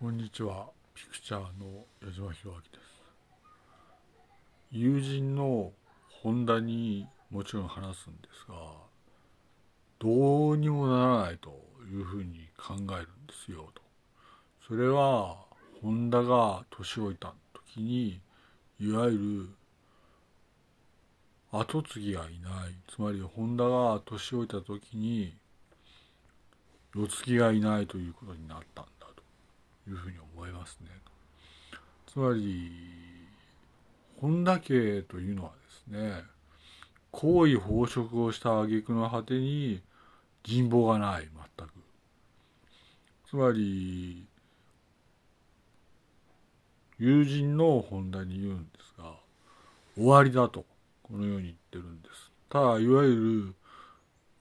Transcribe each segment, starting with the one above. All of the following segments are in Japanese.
こんにちは。ピクチャーの矢島博明です。友人の本田にもちろん話すんですが、どうにもならないというふうに考えるんですよと。それは、本田が年老いた時に、いわゆる後継ぎがいない。つまり、本田が年老いた時に、世継ぎがいないということになったんだいうふうに思いますね。つまり本田家というのはですね皇位飽食をした挙句の果てに人望がない全く。つまり友人の本田に言うんですが終わりだとこのように言ってるんです。ただいわゆ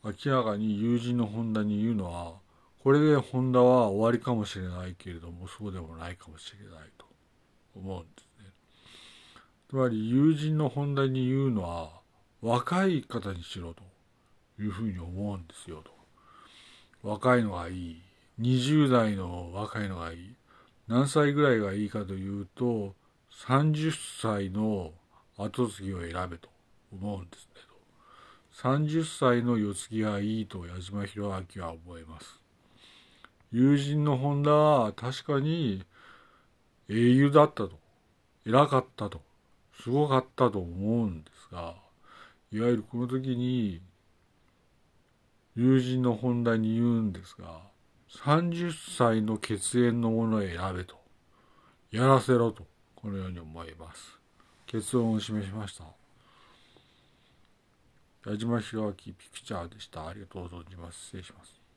る明らかに友人の本田に言うのはこれでホンダは終わりかもしれないけれどもそうでもないかもしれないと思うんですね。つまり友人の本田に言うのは若い方にしろというふうに思うんですよと。若いのがいい。20代の若いのがいい。何歳ぐらいがいいかというと30歳の後継ぎを選べと思うんですねと。30歳の世継ぎがいいと矢島弘明は思います。友人の本田は確かに英雄だったと。偉かったと。すごかったと思うんですが、いわゆるこの時に友人の本田に言うんですが、30歳の血縁のものを選べと。やらせろと。このように思います。結論を示しました。矢島弘明ピクチャーでした。ありがとうございます。失礼します。